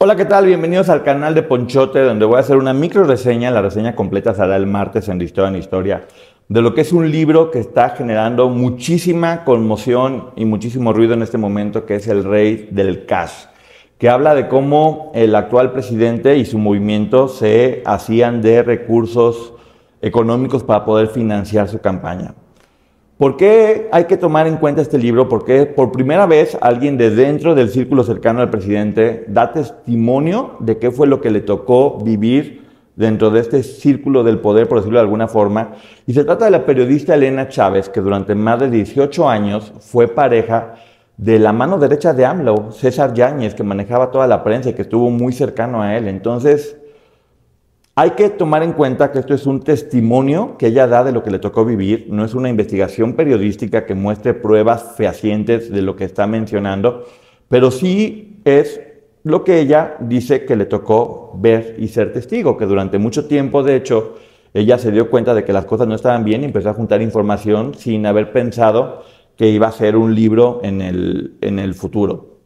Hola, ¿qué tal? Bienvenidos al canal de Ponchote, donde voy a hacer una micro reseña. La reseña completa será el martes en Historia en Historia, de lo que es un libro que está generando muchísima conmoción y muchísimo ruido en este momento, que es El Rey del Cash, que habla de cómo el actual presidente y su movimiento se hacían de recursos económicos para poder financiar su campaña. ¿Por qué hay que tomar en cuenta este libro? Porque por primera vez alguien de dentro del círculo cercano al presidente da testimonio de qué fue lo que le tocó vivir dentro de este círculo del poder, por decirlo de alguna forma. Y se trata de la periodista Elena Chávez, que durante más de 18 años fue pareja de la mano derecha de AMLO, César Yáñez, que manejaba toda la prensa y que estuvo muy cercano a él. Entonces, hay que tomar en cuenta que esto es un testimonio que ella da de lo que le tocó vivir, no es una investigación periodística que muestre pruebas fehacientes de lo que está mencionando, pero sí es lo que ella dice que le tocó ver y ser testigo, que durante mucho tiempo, de hecho, ella se dio cuenta de que las cosas no estaban bien y empezó a juntar información sin haber pensado que iba a ser un libro en el, en el futuro.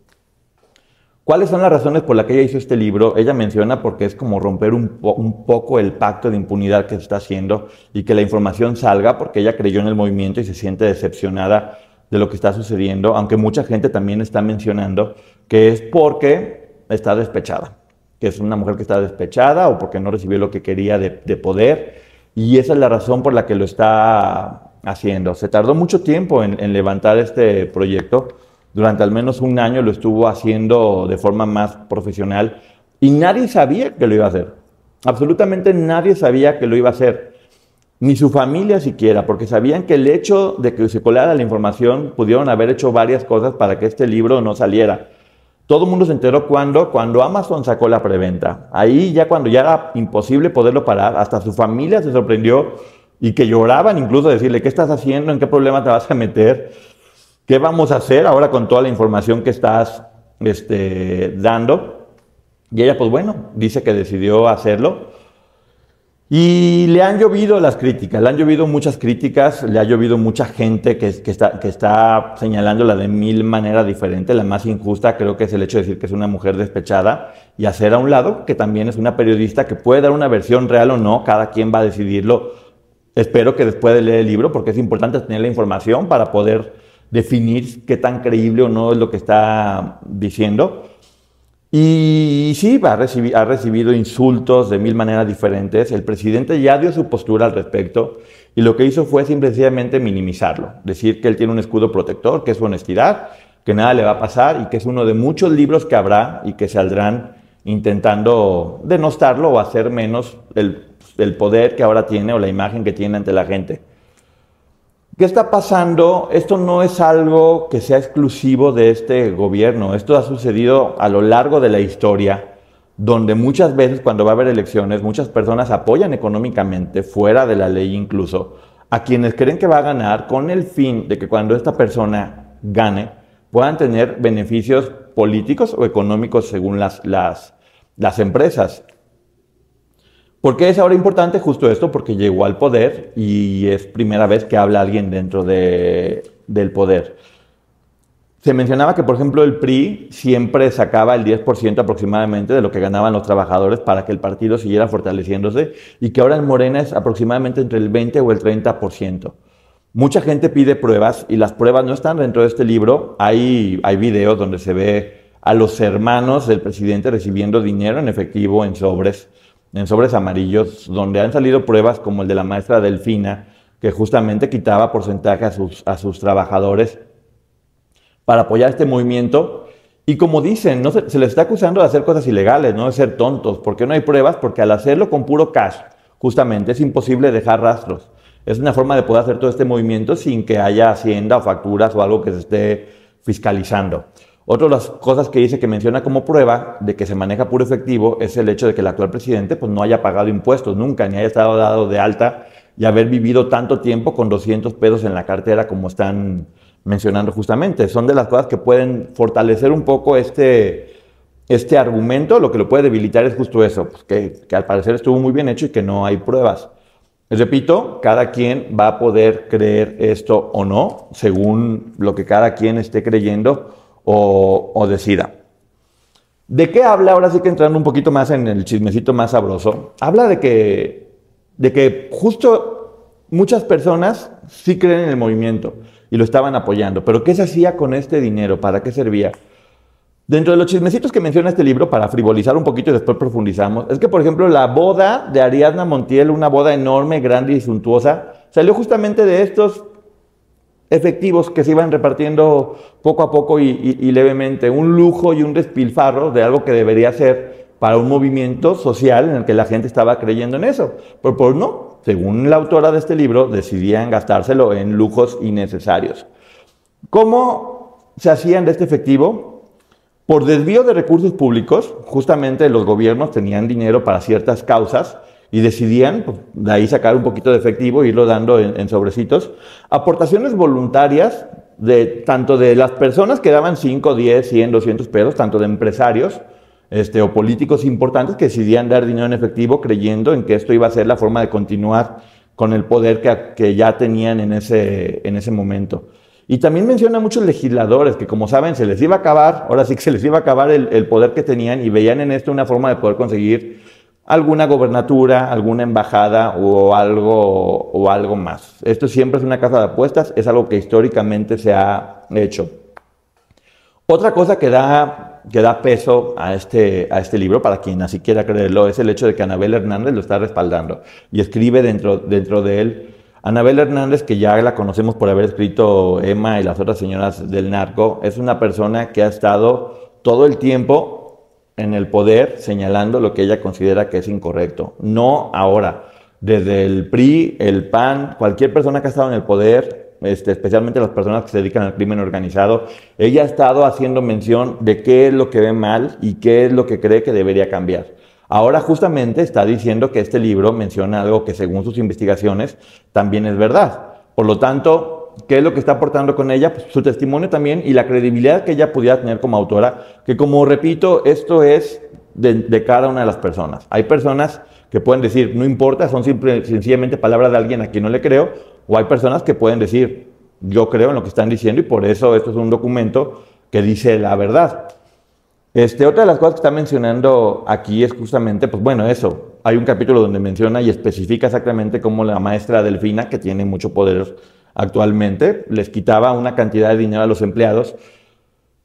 ¿Cuáles son las razones por las que ella hizo este libro? Ella menciona porque es como romper un, po- un poco el pacto de impunidad que se está haciendo y que la información salga porque ella creyó en el movimiento y se siente decepcionada de lo que está sucediendo, aunque mucha gente también está mencionando que es porque está despechada, que es una mujer que está despechada o porque no recibió lo que quería de, de poder y esa es la razón por la que lo está haciendo. Se tardó mucho tiempo en, en levantar este proyecto durante al menos un año lo estuvo haciendo de forma más profesional y nadie sabía que lo iba a hacer. Absolutamente nadie sabía que lo iba a hacer. Ni su familia siquiera, porque sabían que el hecho de que se colara la información pudieron haber hecho varias cosas para que este libro no saliera. Todo el mundo se enteró cuando, cuando Amazon sacó la preventa. Ahí ya cuando ya era imposible poderlo parar, hasta su familia se sorprendió y que lloraban incluso decirle, ¿qué estás haciendo? ¿En qué problema te vas a meter? ¿Qué vamos a hacer ahora con toda la información que estás este, dando? Y ella, pues bueno, dice que decidió hacerlo. Y le han llovido las críticas, le han llovido muchas críticas, le ha llovido mucha gente que, está, que está señalándola de mil maneras diferentes. La más injusta creo que es el hecho de decir que es una mujer despechada y hacer a un lado que también es una periodista que puede dar una versión real o no, cada quien va a decidirlo. Espero que después de leer el libro, porque es importante tener la información para poder definir qué tan creíble o no es lo que está diciendo. Y sí, ha recibido, insultos de mil maneras diferentes. El presidente ya dio su postura al respecto y lo que hizo fue simplemente minimizarlo. Decir que él tiene un escudo protector, que es su honestidad, que nada le va a pasar y que es uno de muchos libros que habrá y que saldrán intentando denostarlo o hacer menos el poder que ahora tiene o la imagen que tiene ante la gente. ¿Qué está pasando? Esto no es algo que sea exclusivo de este gobierno. Esto ha sucedido a lo largo de la historia, donde muchas veces cuando va a haber elecciones, muchas personas apoyan económicamente, fuera de la ley incluso, a quienes creen que va a ganar con el fin de que cuando esta persona gane, puedan tener beneficios políticos o económicos según las, las, las empresas. ¿Por qué es ahora importante justo esto? Porque llegó al poder y es primera vez que habla alguien dentro de, del poder. Se mencionaba que, por ejemplo, el PRI siempre sacaba el 10% aproximadamente de lo que ganaban los trabajadores para que el partido siguiera fortaleciéndose y que ahora en Morena es aproximadamente entre el 20 o el 30%. Mucha gente pide pruebas y las pruebas no están dentro de este libro. Hay, hay videos donde se ve a los hermanos del presidente recibiendo dinero en efectivo en sobres, en sobres amarillos, donde han salido pruebas como el de la maestra Delfina, que justamente quitaba porcentaje a sus, a sus trabajadores para apoyar este movimiento. Y como dicen, no se, se les está acusando de hacer cosas ilegales, no de ser tontos. ¿Por qué no hay pruebas? Porque al hacerlo con puro cash, justamente es imposible dejar rastros. Es una forma de poder hacer todo este movimiento sin que haya hacienda o facturas o algo que se esté fiscalizando. Otra de las cosas que dice que menciona como prueba de que se maneja puro efectivo es el hecho de que el actual presidente pues, no haya pagado impuestos nunca, ni haya estado dado de alta y haber vivido tanto tiempo con 200 pesos en la cartera como están mencionando justamente. Son de las cosas que pueden fortalecer un poco este, este argumento. Lo que lo puede debilitar es justo eso, pues, que, que al parecer estuvo muy bien hecho y que no hay pruebas. Repito, cada quien va a poder creer esto o no, según lo que cada quien esté creyendo o, o, decida. ¿De qué habla? Ahora sí que entrando un poquito más en el chismecito más sabroso. Habla de que, de que justo muchas personas sí creen en el movimiento y lo estaban apoyando. Pero ¿qué se hacía con este dinero? ¿Para qué servía? Dentro de los chismecitos que menciona este libro, para frivolizar un poquito y después profundizamos, es que, por ejemplo, la boda de Ariadna Montiel, una boda enorme, grande y suntuosa, salió justamente de estos efectivos que se iban repartiendo poco a poco y, levemente. Un lujo y un despilfarro de algo que debería ser para un movimiento social en el que la gente estaba creyendo en eso. Pero por no, según la autora de este libro, decidían gastárselo en lujos innecesarios. ¿Cómo se hacían de este efectivo? Por desvío de recursos públicos, justamente los gobiernos tenían dinero para ciertas causas y decidían pues, de ahí sacar un poquito de efectivo e irlo dando en, en, sobrecitos. Aportaciones voluntarias de tanto de las personas que daban 5, 10, 100, 200 pesos, tanto de empresarios este, o políticos importantes que decidían dar dinero en efectivo creyendo en que esto iba a ser la forma de continuar con el poder que, que ya tenían en ese, en ese momento. Y también menciona a muchos legisladores que, como saben, se les iba a acabar, ahora sí que se les iba a acabar el, el, poder que tenían y veían en esto una forma de poder conseguir alguna gobernatura, alguna embajada o algo, o algo más. Esto siempre es una casa de apuestas, es algo que históricamente se ha hecho. Otra cosa que da, que da peso a este, a este libro, para quien así quiera creerlo, es el hecho de que Anabel Hernández lo está respaldando y escribe dentro, dentro de él Anabel Hernández, que ya la conocemos por haber escrito Emma y las otras señoras del narco, es una persona que ha estado todo el tiempo en el poder señalando lo que ella considera que es incorrecto. No ahora. Desde el PRI, el PAN, cualquier persona que ha estado en el poder, este, especialmente las personas que se dedican al crimen organizado, ella ha estado haciendo mención de qué es lo que ve mal y qué es lo que cree que debería cambiar. Ahora justamente está diciendo que este libro menciona algo que según sus investigaciones también es verdad. Por lo tanto, ¿qué es lo que está aportando con ella? Pues su testimonio también y la credibilidad que ella pudiera tener como autora, que como repito, esto es de, cada una de las personas. Hay personas que pueden decir, no importa, son simple, sencillamente palabras de alguien a quien no le creo, o hay personas que pueden decir, yo creo en lo que están diciendo y por eso esto es un documento que dice la verdad. Este, otra de las cosas que está mencionando aquí es justamente, pues bueno, eso. Hay un capítulo donde menciona y especifica exactamente cómo la maestra Delfina, que tiene mucho poder actualmente, les quitaba una cantidad de dinero a los empleados,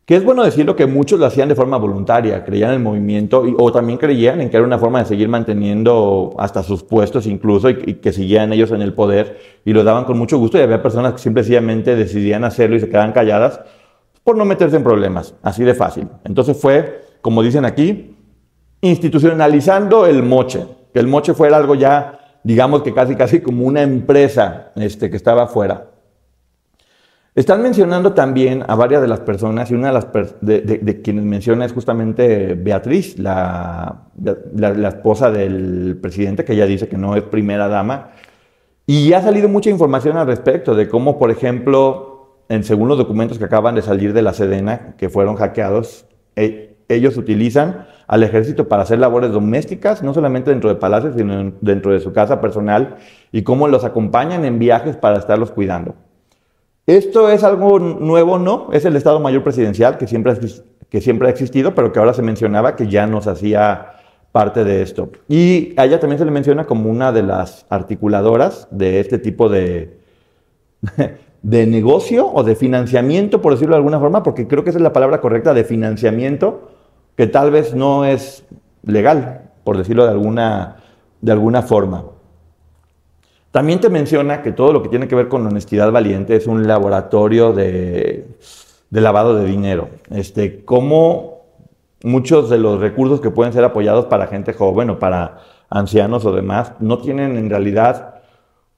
que es bueno decirlo que muchos lo hacían de forma voluntaria, creían en el movimiento o también creían en que era una forma de seguir manteniendo hasta sus puestos incluso y, que siguieran ellos en el poder y lo daban con mucho gusto y había personas que simplemente decidían hacerlo y se quedaban calladas por no meterse en problemas, así de fácil. Entonces fue, como dicen aquí, institucionalizando el moche, que el moche fuera algo ya, digamos que casi casi como una empresa este, que estaba afuera. Están mencionando también a varias de las personas, y una de las de, de, quienes menciona es justamente Beatriz, la, la, esposa del presidente, que ella dice que no es primera dama. Y ha salido mucha información al respecto de cómo, por ejemplo, en, según los documentos que acaban de salir de la Sedena, que fueron hackeados, e, ellos utilizan al ejército para hacer labores domésticas, no solamente dentro de palacios, sino dentro de su casa personal, y cómo los acompañan en viajes para estarlos cuidando. ¿Esto es algo nuevo? No, es el Estado Mayor Presidencial que siempre, que siempre ha existido, pero que ahora se mencionaba que ya nos hacía parte de esto. Y a ella también se le menciona como una de las articuladoras de este tipo de, de negocio o de financiamiento, por decirlo de alguna forma, porque creo que esa es la palabra correcta, de financiamiento, que tal vez no es legal, por decirlo de alguna, de alguna forma. También te menciona que todo lo que tiene que ver con honestidad valiente es un laboratorio de, de lavado de dinero. Este, cómo muchos de los recursos que pueden ser apoyados para gente joven o para ancianos o demás no tienen en realidad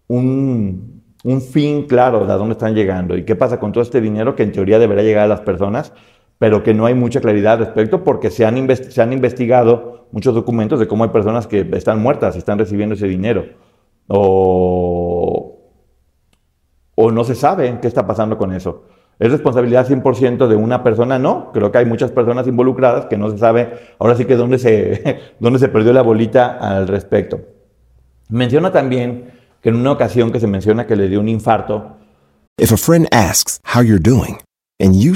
un, un fin claro de a dónde están llegando y qué pasa con todo este dinero que en teoría debería llegar a las personas, pero que no hay mucha claridad al respecto porque se han, se han investigado muchos documentos de cómo hay personas que están muertas y están recibiendo ese dinero. O, o no se sabe qué está pasando con eso. ¿Es responsabilidad 100% de una persona? No, creo que hay muchas personas involucradas que no se sabe ahora sí que dónde se, dónde se perdió la bolita al respecto. Menciona también que en una ocasión que se menciona que le dio un infarto. If a friend asks how you're doing, and you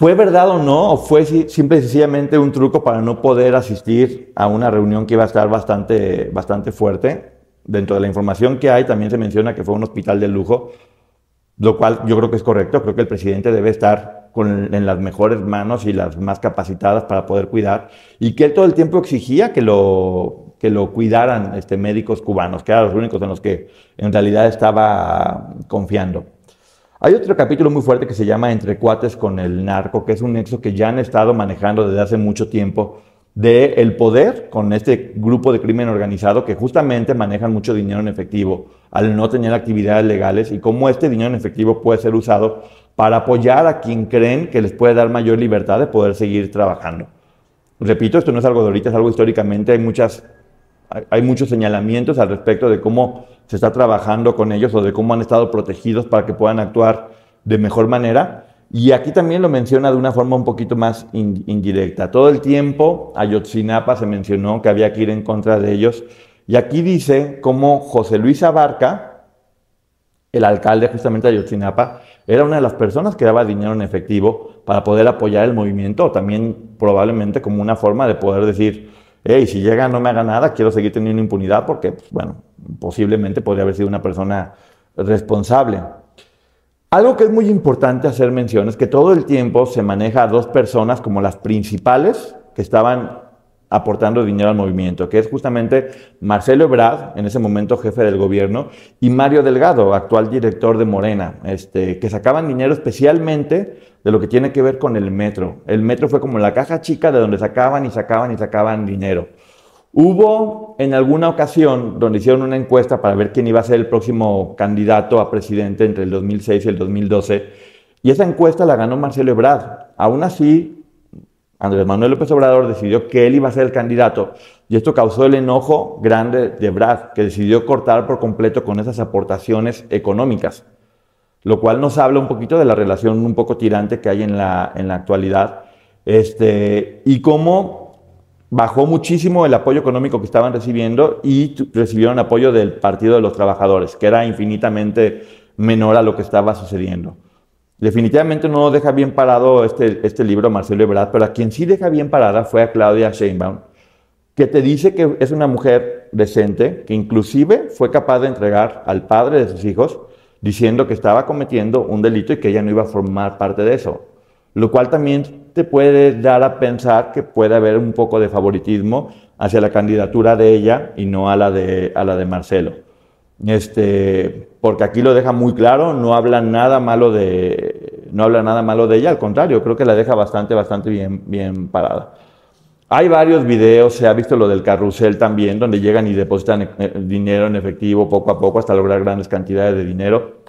¿Fue verdad o no? ¿O fue si- simple y sencillamente un truco para no poder asistir a una reunión que iba a estar bastante, bastante fuerte? Dentro de la información que hay también se menciona que fue un hospital de lujo, lo cual yo creo que es correcto. Creo que el presidente debe estar en las mejores manos y las más capacitadas para poder cuidar. Y que él todo el tiempo exigía que lo, que lo cuidaran este, médicos cubanos, que eran los únicos en los que en realidad estaba confiando. Hay otro capítulo muy fuerte que se llama Entre cuates con el narco, que es un nexo que ya han estado manejando desde hace mucho tiempo de el poder con este grupo de crimen organizado que justamente manejan mucho dinero en efectivo al no tener actividades legales y cómo este dinero en efectivo puede ser usado para apoyar a quien creen que les puede dar mayor libertad de poder seguir trabajando. Repito, esto no es algo de ahorita, es algo históricamente, hay muchas hay muchos señalamientos al respecto de cómo se está trabajando con ellos o de cómo han estado protegidos para que puedan actuar de mejor manera. Y aquí también lo menciona de una forma un poquito más in- indirecta. Todo el tiempo Ayotzinapa se mencionó que había que ir en contra de ellos. Y aquí dice cómo José Luis Abarca, el alcalde justamente de Ayotzinapa, era una de las personas que daba dinero en efectivo para poder apoyar el movimiento, o también probablemente como una forma de poder decir, hey, si llega no me haga nada, quiero seguir teniendo impunidad porque, pues, bueno, posiblemente podría haber sido una persona responsable. Algo que es muy importante hacer mención es que todo el tiempo se maneja a dos personas como las principales que estaban aportando dinero al movimiento, que es justamente Marcelo Ebrard, en ese momento jefe del gobierno, y Mario Delgado, actual director de Morena, este, que sacaban dinero especialmente de lo que tiene que ver con el metro. El metro fue como la caja chica de donde sacaban y sacaban y sacaban dinero. Hubo en alguna ocasión donde hicieron una encuesta para ver quién iba a ser el próximo candidato a presidente entre el 2006 y el 2012, y esa encuesta la ganó Marcelo Ebrard. Aún así, Andrés Manuel López Obrador decidió que él iba a ser el candidato, y esto causó el enojo grande de Ebrard, que decidió cortar por completo con esas aportaciones económicas, lo cual nos habla un poquito de la relación un poco tirante que hay en la, en la actualidad, este, y cómo bajó muchísimo el apoyo económico que estaban recibiendo y recibieron apoyo del Partido de los Trabajadores, que era infinitamente menor a lo que estaba sucediendo. Definitivamente no deja bien parado este, este libro Marcelo Ebrard, pero a quien sí deja bien parada fue a Claudia Sheinbaum, que te dice que es una mujer decente, que inclusive fue capaz de entregar al padre de sus hijos diciendo que estaba cometiendo un delito y que ella no iba a formar parte de eso. Lo cual también te puede dar a pensar que puede haber un poco de favoritismo hacia la candidatura de ella y no a la de, a la de Marcelo. Este, porque aquí lo deja muy claro, no habla nada malo de, no habla nada malo de ella, al contrario, creo que la deja bastante, bastante bien, bien parada. Hay varios videos, se ha visto lo del carrusel también, donde llegan y depositan eh, dinero en efectivo poco a poco hasta lograr grandes cantidades de dinero.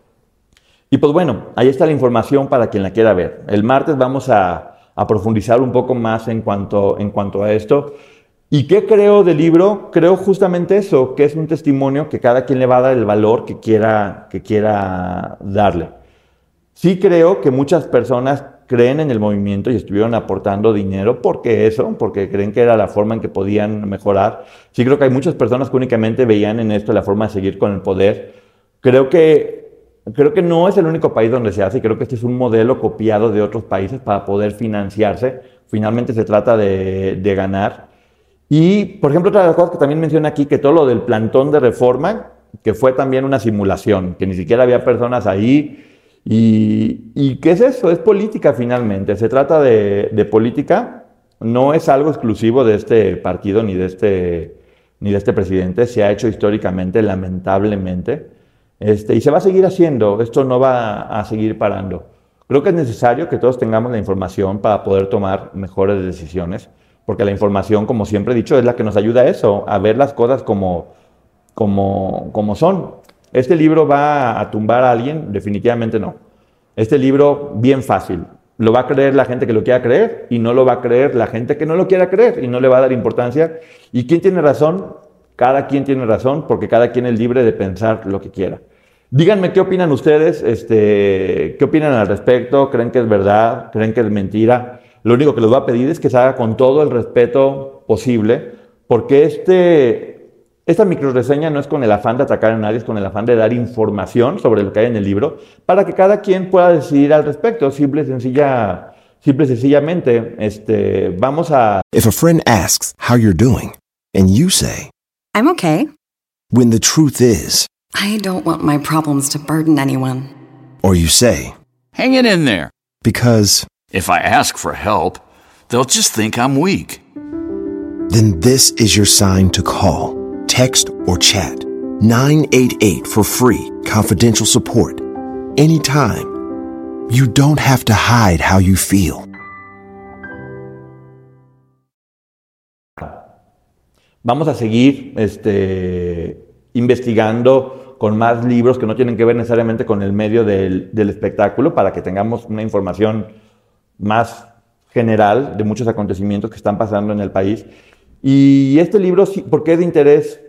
Y pues bueno, ahí está la información para quien la quiera ver. El martes vamos a, a profundizar un poco más en cuanto, en cuanto a esto. ¿Y qué creo del libro? Creo justamente eso, que es un testimonio que cada quien le va a dar el valor que quiera, que quiera darle. Sí creo que muchas personas creen en el movimiento y estuvieron aportando dinero porque eso, porque creen que era la forma en que podían mejorar. Sí creo que hay muchas personas que únicamente veían en esto la forma de seguir con el poder. Creo que, creo que no es el único país donde se hace y creo que este es un modelo copiado de otros países para poder financiarse. Finalmente se trata de, de ganar. Y, por ejemplo, otra de las cosas que también menciona aquí, que todo lo del plantón de reforma, que fue también una simulación, que ni siquiera había personas ahí, y, qué es eso? Es política finalmente. Se trata de, política. No es algo exclusivo de este partido ni de este, ni de este presidente. Se ha hecho históricamente, lamentablemente. Este, y se va a seguir haciendo. Esto no va a seguir parando. Creo que es necesario que todos tengamos la información para poder tomar mejores decisiones. Porque la información, como siempre he dicho, es la que nos ayuda a eso, a ver las cosas como, como, como son. ¿Este libro va a tumbar a alguien? Definitivamente no. Este libro, bien fácil. Lo va a creer la gente que lo quiera creer y no lo va a creer la gente que no lo quiera creer y no le va a dar importancia. ¿Y quién tiene razón? Cada quien tiene razón porque cada quien es libre de pensar lo que quiera. Díganme qué opinan ustedes, este, qué opinan al respecto, creen que es verdad, creen que es mentira. Lo único que les voy a pedir es que se haga con todo el respeto posible, porque este, esta microreseña no es con el afán de atacar a nadie, es con el afán de dar información sobre lo que hay en el libro para que cada quien pueda decidir al respecto, simple y sencilla, simple y sencillamente. Este, vamos a If a friend asks how you're doing and you say, I'm okay. When the truth is, I don't want my problems to burden anyone. Or you say, Hang it in there. Because if I ask for help, they'll just think I'm weak. Then this is your sign to call text, or chat. 988 for free, confidential support. Anytime. You don't have to hide how you feel. Vamos a seguir este, investigando con más libros que no tienen que ver necesariamente con el medio del, del espectáculo para que tengamos una información más general de muchos acontecimientos que están pasando en el país y este libro, ¿por qué es de interés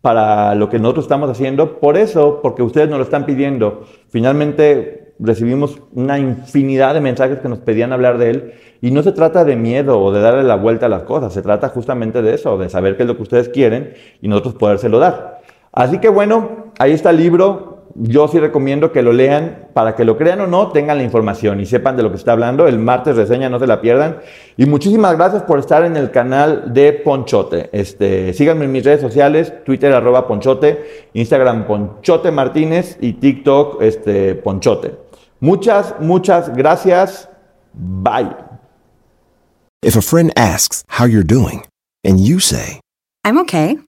para lo que nosotros estamos haciendo? Por eso, porque ustedes nos lo están pidiendo. Finalmente recibimos una infinidad de mensajes que nos pedían hablar de él y no se trata de miedo o de darle la vuelta a las cosas, se trata justamente de eso, de saber qué es lo que ustedes quieren y nosotros podérselo dar. Así que bueno, ahí está el libro, yo sí recomiendo que lo lean para que lo crean o no, tengan la información y sepan de lo que está hablando. El martes reseña, no se la pierdan. Y muchísimas gracias por estar en el canal de Ponchote. Este, síganme en mis redes sociales, Twitter arroba Ponchote, Instagram Ponchote Martínez y TikTok este, Ponchote. Muchas, muchas gracias. Bye. If a friend asks how you're doing and you say, I'm okay.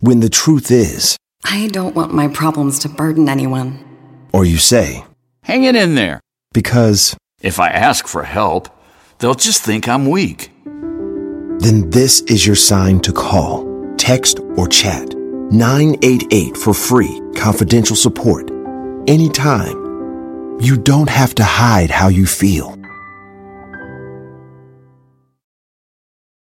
When the truth is, I don't want my problems to burden anyone. Or you say, Hang it in there. Because if I ask for help, they'll just think I'm weak. Then this is your sign to call, text, or chat 988 for free, confidential support. Anytime. You don't have to hide how you feel.